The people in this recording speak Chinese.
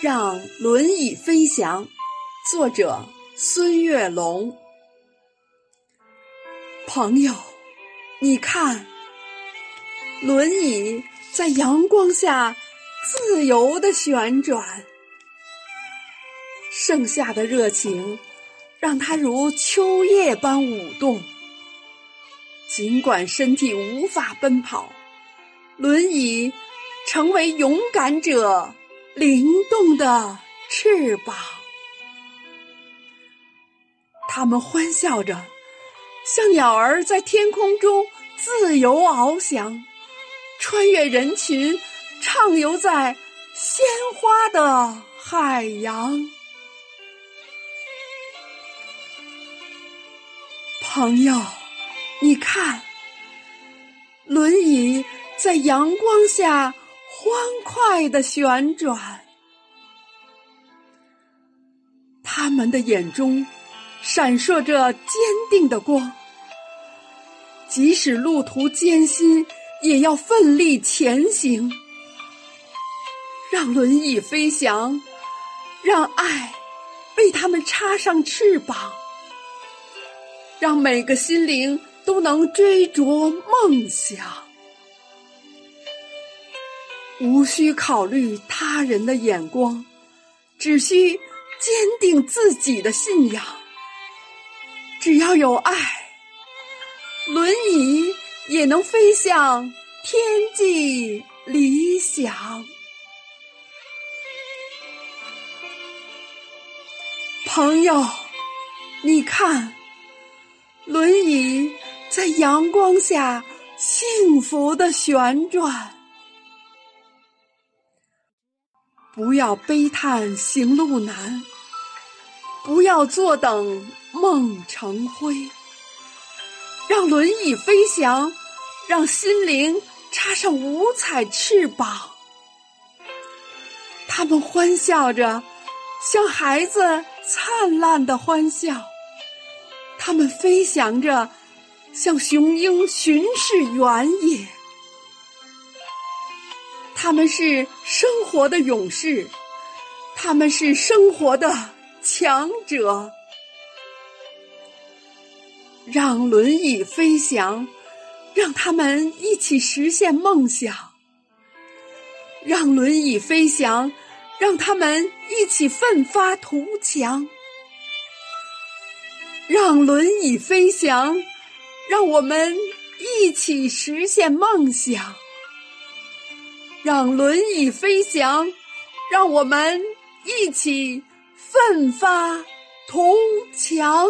让轮椅飞翔。作者：孙月龙。朋友，你看，轮椅在阳光下自由的旋转，盛夏的热情让它如秋叶般舞动。尽管身体无法奔跑，轮椅成为勇敢者灵动的翅膀。他们欢笑着。像鸟儿在天空中自由翱翔，穿越人群，畅游在鲜花的海洋。朋友，你看，轮椅在阳光下欢快的旋转，他们的眼中闪烁着坚定的光。即使路途艰辛，也要奋力前行。让轮椅飞翔，让爱为他们插上翅膀，让每个心灵都能追逐梦想。无需考虑他人的眼光，只需坚定自己的信仰。只要有爱。轮椅也能飞向天际理想。朋友，你看，轮椅在阳光下幸福的旋转。不要悲叹行路难，不要坐等梦成灰。让轮椅飞翔，让心灵插上五彩翅膀。他们欢笑着，像孩子灿烂的欢笑。他们飞翔着，像雄鹰巡视原野。他们是生活的勇士，他们是生活的强者。让轮椅飞翔，让他们一起实现梦想。让轮椅飞翔，让他们一起奋发图强。让轮椅飞翔，让我们一起实现梦想。让轮椅飞翔，让我们一起奋发图强。